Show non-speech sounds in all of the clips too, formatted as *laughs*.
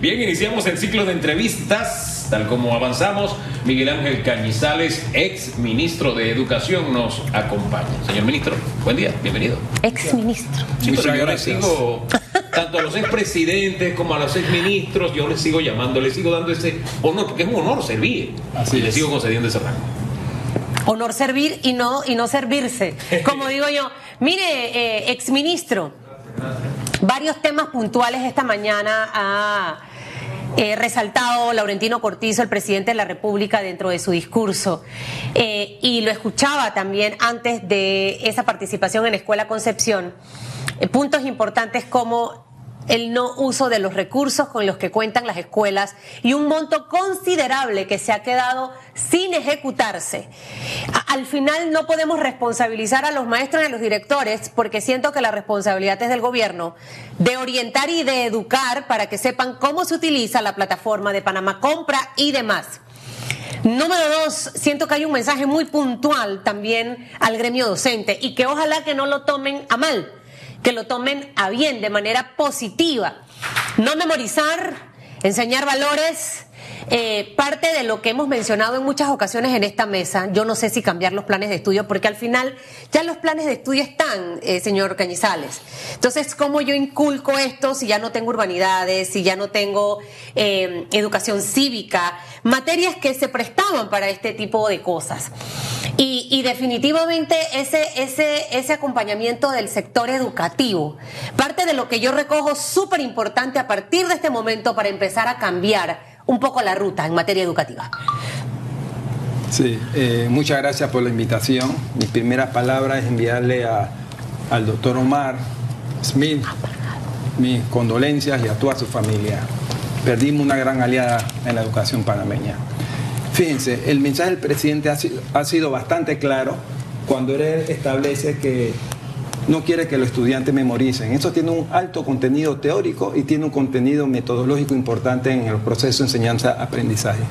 Bien, iniciamos el ciclo de entrevistas. Tal como avanzamos, Miguel Ángel Cañizales, ex ministro de Educación, nos acompaña. Señor ministro, buen día, bienvenido. Ex ministro. Sí, pero yo le sigo, tanto a los expresidentes como a los exministros, yo les sigo llamando, les sigo dando ese honor, porque es un honor servir. Así y les sigo concediendo ese rango. Honor servir y no, y no servirse. *laughs* Como digo yo, mire, eh, ex ministro, varios temas puntuales esta mañana a eh, resaltado Laurentino Cortizo, el presidente de la República, dentro de su discurso. Eh, y lo escuchaba también antes de esa participación en Escuela Concepción. Eh, puntos importantes como el no uso de los recursos con los que cuentan las escuelas y un monto considerable que se ha quedado sin ejecutarse. al final no podemos responsabilizar a los maestros y a los directores porque siento que la responsabilidad es del gobierno de orientar y de educar para que sepan cómo se utiliza la plataforma de Panamá Compra y demás. Número dos, siento que hay un mensaje muy puntual también al gremio docente y que ojalá que no lo tomen a mal que lo tomen a bien, de manera positiva. No memorizar, enseñar valores, eh, parte de lo que hemos mencionado en muchas ocasiones en esta mesa, yo no sé si cambiar los planes de estudio, porque al final ya los planes de estudio están, eh, señor Cañizales. Entonces, ¿cómo yo inculco esto si ya no tengo urbanidades, si ya no tengo eh, educación cívica, materias que se prestaban para este tipo de cosas? Y, definitivamente ese, ese, ese acompañamiento del sector educativo, parte de lo que yo recojo súper importante a partir de este momento para empezar a cambiar un poco la ruta en materia educativa. Sí, eh, muchas gracias por la invitación. Mi primera palabra es enviarle a, al doctor Omar Smith mis condolencias y a toda su familia. Perdimos una gran aliada en la educación panameña. Fíjense, el mensaje del presidente ha sido, ha sido bastante claro cuando él establece que no quiere que los estudiantes memoricen. Eso tiene un alto contenido teórico y tiene un contenido metodológico importante en el proceso de enseñanza-aprendizaje.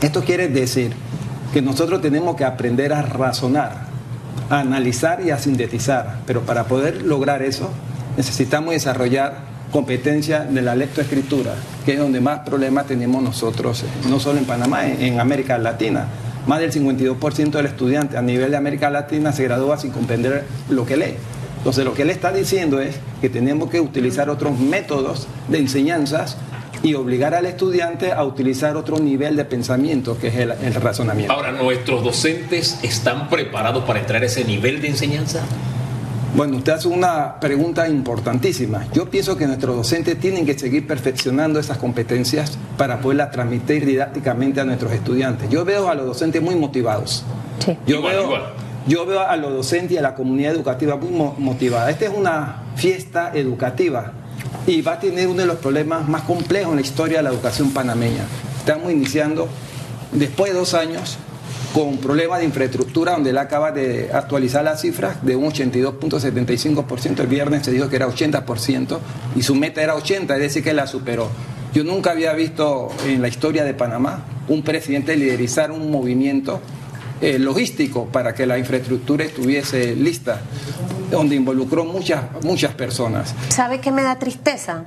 Esto quiere decir que nosotros tenemos que aprender a razonar, a analizar y a sintetizar, pero para poder lograr eso necesitamos desarrollar competencia de la lectoescritura, que es donde más problemas tenemos nosotros, no solo en Panamá, en América Latina. Más del 52% del estudiante a nivel de América Latina se gradúa sin comprender lo que lee. Entonces lo que él está diciendo es que tenemos que utilizar otros métodos de enseñanzas y obligar al estudiante a utilizar otro nivel de pensamiento, que es el, razonamiento. Ahora, ¿nuestros docentes están preparados para entrar a ese nivel de enseñanza? Bueno, usted hace una pregunta importantísima. Yo pienso que nuestros docentes tienen que seguir perfeccionando esas competencias para poderlas transmitir didácticamente a nuestros estudiantes. Yo veo a los docentes muy motivados. Sí. Yo veo, yo veo a los docentes y a la comunidad educativa muy motivada. Esta es una fiesta educativa y va a tener uno de los problemas más complejos en la historia de la educación panameña. Estamos iniciando, después de dos años, con problemas de infraestructura, donde él acaba de actualizar las cifras de un 82.75%. El viernes se dijo que era 80% y su meta era 80%, es decir, que la superó. Yo nunca había visto en la historia de Panamá un presidente liderizar un movimiento eh, logístico para que la infraestructura estuviese lista, donde involucró muchas, muchas personas. ¿Sabe qué me da tristeza?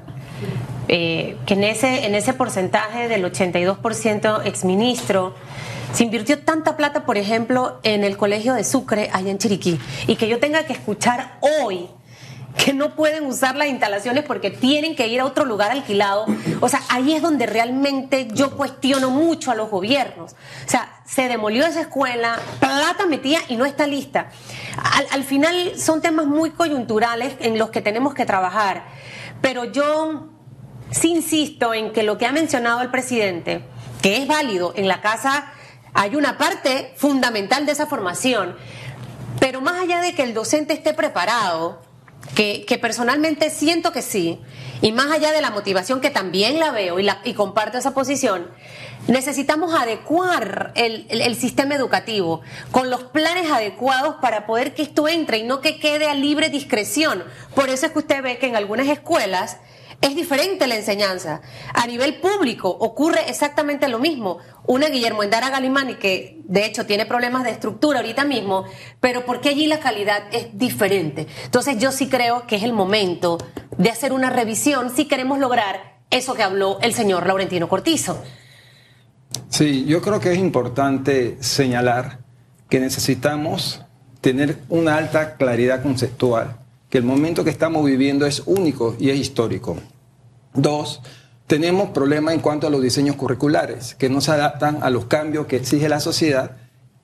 Eh, que en ese, en ese porcentaje del 82% exministro se invirtió tanta plata, por ejemplo, en el colegio de Sucre, allá en Chiriquí, y que yo tenga que escuchar hoy que no pueden usar las instalaciones porque tienen que ir a otro lugar alquilado. O sea, ahí es donde realmente yo cuestiono mucho a los gobiernos. O sea, se demolió esa escuela, plata metía y no está lista. Al, final son temas muy coyunturales en los que tenemos que trabajar. Pero yo sí insisto en que lo que ha mencionado el presidente, que es válido en la casa, hay una parte fundamental de esa formación. Pero más allá de que el docente esté preparado, que, personalmente siento que sí, y más allá de la motivación que también la veo y, la, y comparto esa posición, necesitamos adecuar el, el, sistema educativo con los planes adecuados para poder que esto entre y no que quede a libre discreción. Por eso es que usted ve que en algunas escuelas es diferente la enseñanza. A nivel público ocurre exactamente lo mismo. Una Guillermo Endara Galimani que de hecho tiene problemas de estructura ahorita mismo, pero porque allí la calidad es diferente. Entonces yo sí creo que es el momento de hacer una revisión si queremos lograr eso que habló el señor Laurentino Cortizo. Sí, yo creo que es importante señalar que necesitamos tener una alta claridad conceptual, que el momento que estamos viviendo es único y es histórico. Dos, tenemos problemas en cuanto a los diseños curriculares, que no se adaptan a los cambios que exige la sociedad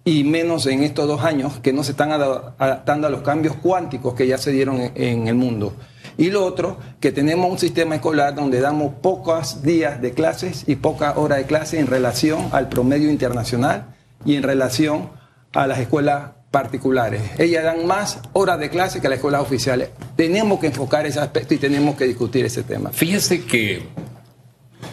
y menos en estos dos años que no se están adaptando a los cambios cuánticos que ya se dieron en, el mundo. Y lo otro, que tenemos un sistema escolar donde damos pocos días de clases y pocas horas de clases en relación al promedio internacional y en relación a las escuelas particulares. Ellas dan más horas de clase que las escuelas oficiales. Tenemos que enfocar ese aspecto y tenemos que discutir ese tema. Fíjese que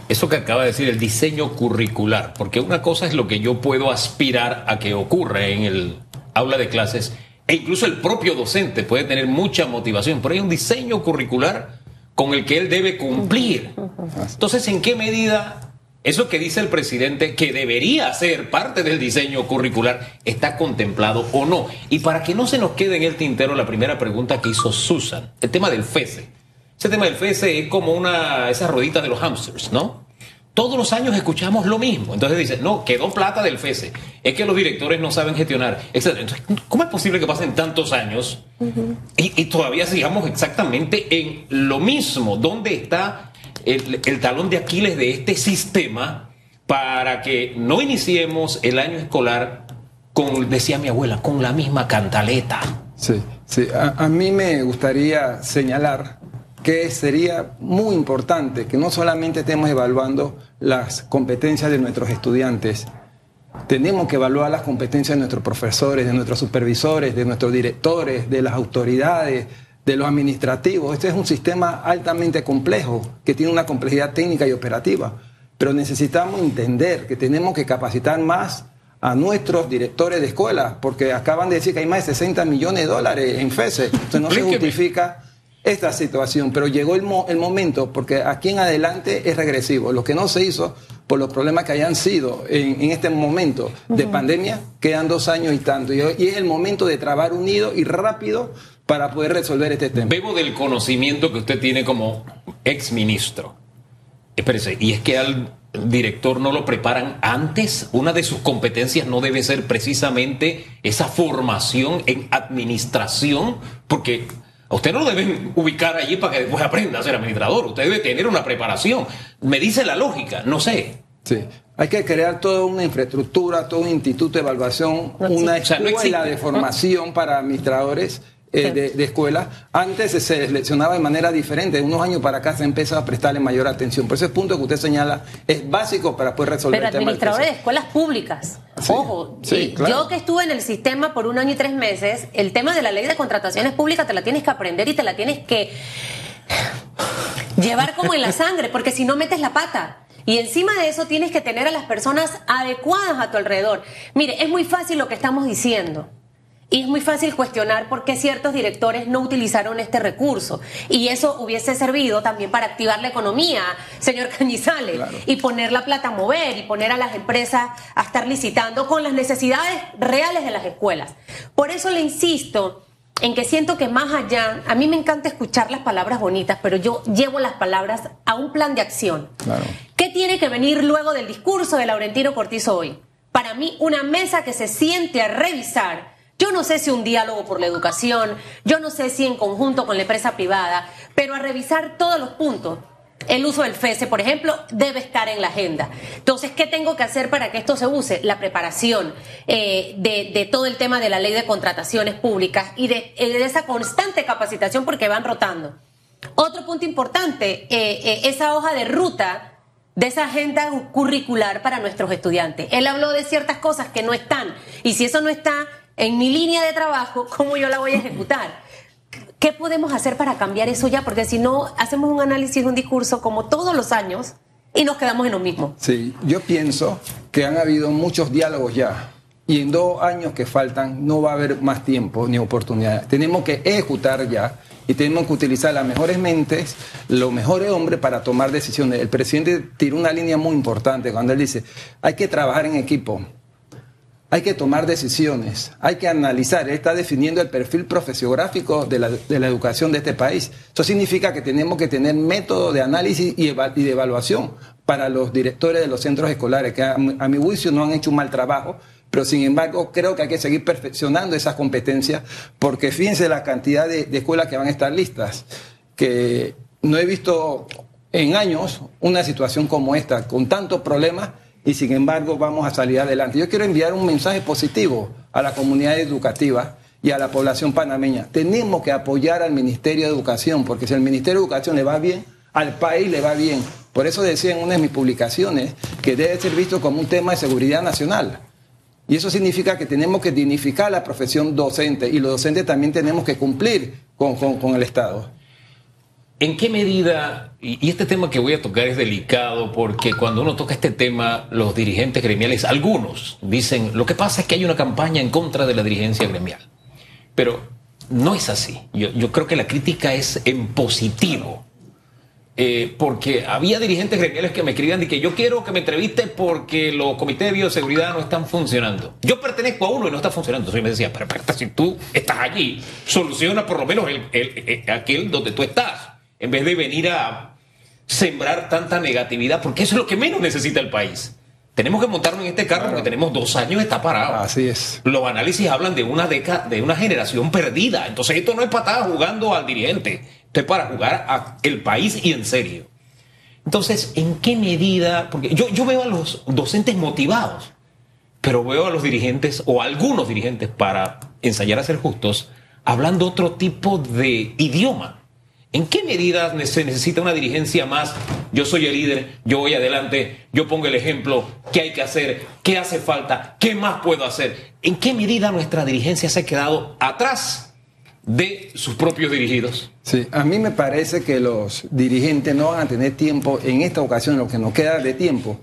eso que acaba de decir, el diseño curricular, porque una cosa es lo que yo puedo aspirar a que ocurra en el aula de clases, e incluso el propio docente puede tener mucha motivación, pero hay un diseño curricular con el que él debe cumplir. Entonces, ¿en qué medida eso que dice el presidente, que debería ser parte del diseño curricular, está contemplado o no? Y para que no se nos quede en el tintero la primera pregunta que hizo Susan, el tema del FESE. Ese tema del FESE es como una, esa ruedita de los hamsters, ¿no? Todos los años escuchamos lo mismo. Entonces dice, no, quedó plata del FESE. Es que los directores no saben gestionar, etc. ¿cómo es posible que pasen tantos años y, todavía sigamos exactamente en lo mismo? ¿Dónde está el, talón de Aquiles de este sistema para que no iniciemos el año escolar con, decía mi abuela, con la misma cantaleta? Sí, sí. A, a mí me gustaría señalar que sería muy importante que no solamente estemos evaluando las competencias de nuestros estudiantes, tenemos que evaluar las competencias de nuestros profesores, de nuestros supervisores, de nuestros directores, de las autoridades, de los administrativos. Este es un sistema altamente complejo, que tiene una complejidad técnica y operativa, pero necesitamos entender que tenemos que capacitar más a nuestros directores de escuelas, porque acaban de decir que hay más de 60 millones de dólares en FESE. Entonces no se justifica esta situación, pero llegó el, el, momento, porque aquí en adelante es regresivo. Lo que no se hizo por los problemas que hayan sido en, este momento de pandemia, quedan dos años y tanto. Y, es el momento de trabajar unido y rápido para poder resolver este tema. Bebo del conocimiento que usted tiene como ex ministro. Espérese, y es que al director no lo preparan antes. Una de sus competencias no debe ser precisamente esa formación en administración, porque usted no lo deben ubicar allí para que después aprenda a ser administrador. Usted debe tener una preparación. Me dice la lógica, no sé. Sí. Hay que crear toda una infraestructura, todo un instituto de evaluación, una escuela de formación para administradores eh, de, escuela. Antes se seleccionaba de manera diferente. De unos años para acá se empezó a prestarle mayor atención. Por ese punto que usted señala es básico para poder resolver el tema. Administradores de escuelas públicas. Ojo, yo que estuve en el sistema por un año y tres meses, el tema de la ley de contrataciones públicas te la tienes que aprender y te la tienes que llevar como en la *laughs* sangre, porque si no metes la pata. Y encima de eso tienes que tener a las personas adecuadas a tu alrededor. Mire, es muy fácil lo que estamos diciendo. Y es muy fácil cuestionar por qué ciertos directores no utilizaron este recurso. Y eso hubiese servido también para activar la economía, señor *laughs* Cañizales, y poner la plata a mover y poner a las empresas a estar licitando con las necesidades reales de las escuelas. Por eso le insisto en que siento que más allá, a mí me encanta escuchar las palabras bonitas, pero yo llevo las palabras a un plan de acción. ¿Qué tiene que venir luego del discurso de Laurentino Cortizo hoy? Para mí, una mesa que se siente a revisar yo no sé si un diálogo por la educación, yo no sé si en conjunto con la empresa privada, pero a revisar todos los puntos. El uso del FESE, por ejemplo, debe estar en la agenda. Entonces, ¿qué tengo que hacer para que esto se use? La preparación eh, de, todo el tema de la ley de contrataciones públicas y de, eh, esa constante capacitación porque van rotando. Otro punto importante, eh, esa hoja de ruta de esa agenda curricular para nuestros estudiantes. Él habló de ciertas cosas que no están y si eso no está, en mi línea de trabajo, *laughs* ¿cómo yo la voy a ejecutar? ¿Qué podemos hacer para cambiar eso ya? Porque si no, hacemos un análisis, un discurso como todos los años y nos quedamos en lo mismo. Sí, yo pienso que han habido muchos diálogos ya. Y en dos años que faltan no va a haber más tiempo ni oportunidad. Tenemos que ejecutar ya y tenemos que utilizar las mejores mentes, los mejores hombres para tomar decisiones. El presidente tiró una línea muy importante cuando él dice, hay que trabajar en equipo hay que tomar decisiones, hay que analizar. Él está definiendo el perfil profesiográfico de la, de la educación de este país. Eso significa que tenemos que tener método de análisis y, de evaluación para los directores de los centros escolares, que a, mi juicio no han hecho un mal trabajo, pero sin embargo creo que hay que seguir perfeccionando esas competencias, porque fíjense la cantidad de, de escuelas que van a estar listas, que no he visto en años una situación como esta, con tantos problemas y sin embargo vamos a salir adelante. Yo quiero enviar un mensaje positivo a la comunidad educativa y a la población panameña. Tenemos que apoyar al Ministerio de Educación, porque si al Ministerio de Educación le va bien, al país le va bien. Por eso decía en una de mis publicaciones que debe ser visto como un tema de seguridad nacional. Y eso significa que tenemos que dignificar la profesión docente y los docentes también tenemos que cumplir con, con el Estado. ¿En qué medida, y este tema que voy a tocar es delicado porque cuando uno toca este tema, los dirigentes gremiales, algunos dicen, lo que pasa es que hay una campaña en contra de la dirigencia gremial. Pero no es así. Yo, creo que la crítica es en positivo. Eh, porque había dirigentes gremiales que me escribían de que yo quiero que me entreviste porque los comités de bioseguridad no están funcionando. Yo pertenezco a uno y no está funcionando. Entonces me decía, pero, si tú estás allí, soluciona por lo menos aquel donde tú estás en vez de venir a sembrar tanta negatividad, porque eso es lo que menos necesita el país. Tenemos que montarnos en este carro porque tenemos dos años, está parado. Así es. Los análisis hablan de una década, de una generación perdida. Entonces esto no es para estar jugando al dirigente, esto es para jugar al país y en serio. Entonces, ¿en qué medida? Porque yo, yo veo a los docentes motivados, pero veo a los dirigentes o a algunos dirigentes para ensayar a ser justos, hablando otro tipo de idioma. ¿En qué medida se necesita una dirigencia más? Yo soy el líder, yo voy adelante, yo pongo el ejemplo, qué hay que hacer, qué hace falta, qué más puedo hacer. ¿En qué medida nuestra dirigencia se ha quedado atrás de sus propios dirigidos? Sí, a mí me parece que los dirigentes no van a tener tiempo en esta ocasión, lo que nos queda de tiempo,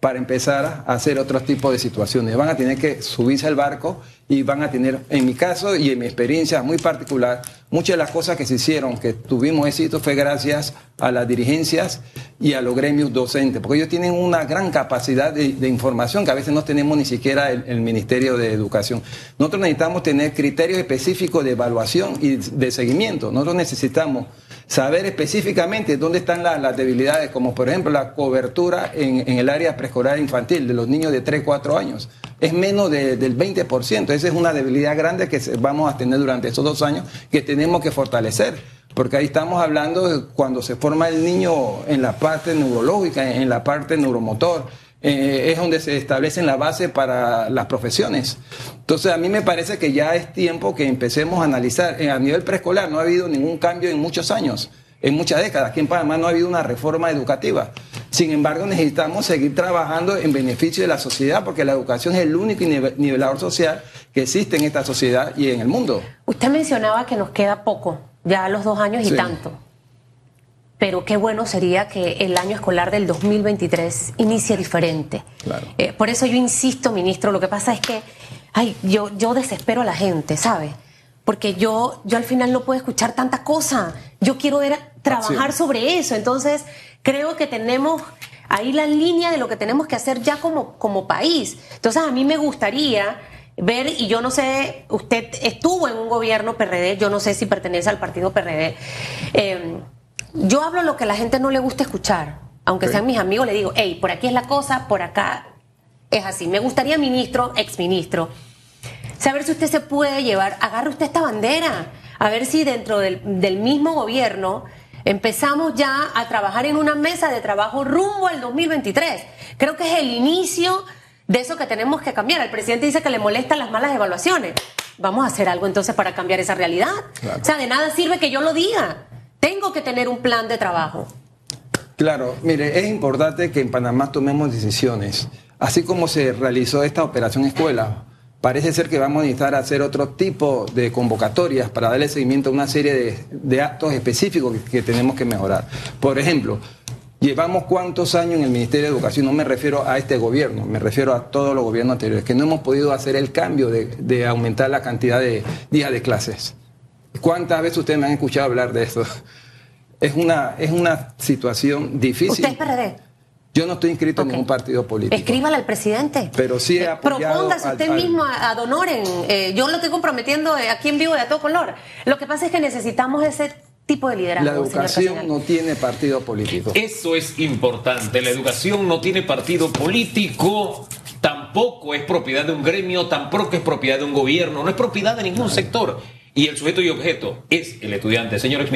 para empezar a hacer otros tipos de situaciones. Van a tener que subirse al barco y van a tener, en mi caso y en mi experiencia muy particular, muchas de las cosas que se hicieron, que tuvimos éxito, fue gracias a las dirigencias y a los gremios docentes, porque ellos tienen una gran capacidad de, información que a veces no tenemos ni siquiera el, el, Ministerio de Educación. Nosotros necesitamos tener criterios específicos de evaluación y de seguimiento. Nosotros necesitamos saber específicamente dónde están las, debilidades, como por ejemplo la cobertura en, el área preescolar infantil de los niños de 3, 4 años. Es menos del 20%. Esa es una debilidad grande que vamos a tener durante estos dos años que tenemos que fortalecer. Porque ahí estamos hablando de cuando se forma el niño en la parte neurológica, en la parte neuromotor eh, es donde se establecen la base para las profesiones. Entonces a mí me parece que ya es tiempo que empecemos a analizar. Eh, a nivel preescolar no ha habido ningún cambio en muchos años, en muchas décadas. Aquí en Panamá no ha habido una reforma educativa. Sin embargo, necesitamos seguir trabajando en beneficio de la sociedad porque la educación es el único nivelador social que existe en esta sociedad y en el mundo. Usted mencionaba que nos queda poco, ya los dos años y tanto pero qué bueno sería que el año escolar del 2023 inicie diferente. Eh, por eso yo insisto, ministro, lo que pasa es que ay, yo, yo desespero a la gente, ¿sabe? Porque yo, yo al final no puedo escuchar tanta cosa. Yo quiero ver, trabajar sobre eso. Entonces, creo que tenemos ahí la línea de lo que tenemos que hacer ya como, como país. Entonces, a mí me gustaría ver, y yo no sé, usted estuvo en un gobierno PRD, yo no sé si pertenece al partido PRD. Eh, yo hablo lo que a la gente no le gusta escuchar. Aunque sean mis amigos, le digo, hey, por aquí es la cosa, por acá es así. Me gustaría, ministro, exministro, saber si usted se puede llevar, agarre usted esta bandera, a ver si dentro del, del mismo gobierno empezamos ya a trabajar en una mesa de trabajo rumbo al 2023. Creo que es el inicio de eso que tenemos que cambiar. El presidente dice que le molestan las malas evaluaciones. Vamos a hacer algo entonces para cambiar esa realidad. O sea, de nada sirve que yo lo diga. Tengo que tener un plan de trabajo. Claro, mire, es importante que en Panamá tomemos decisiones. Así como se realizó esta operación escuela, parece ser que vamos a necesitar hacer otro tipo de convocatorias para darle seguimiento a una serie de, actos específicos que, tenemos que mejorar. Por ejemplo, llevamos cuántos años en el Ministerio de Educación, no me refiero a este gobierno, me refiero a todos los gobiernos anteriores, que no hemos podido hacer el cambio de aumentar la cantidad de días de clases. ¿Cuántas veces ustedes me han escuchado hablar de eso? Es una, es una situación difícil. ¿Usted es PRD? Yo no estoy inscrito Ok. en ningún partido político. Escríbale al presidente. Pero sí he Eh, apoyado Propóngase al- usted al- mismo a, a Donoren. Eh, yo lo estoy comprometiendo eh, aquí en vivo de a todo color. Lo que pasa es que necesitamos ese tipo de liderazgo. La educación no tiene partido político. Eso es importante. La educación no tiene partido político, tampoco es propiedad de un gremio, tampoco es propiedad de un gobierno, no es propiedad de ningún sector. Y el sujeto y objeto es el estudiante. Señor.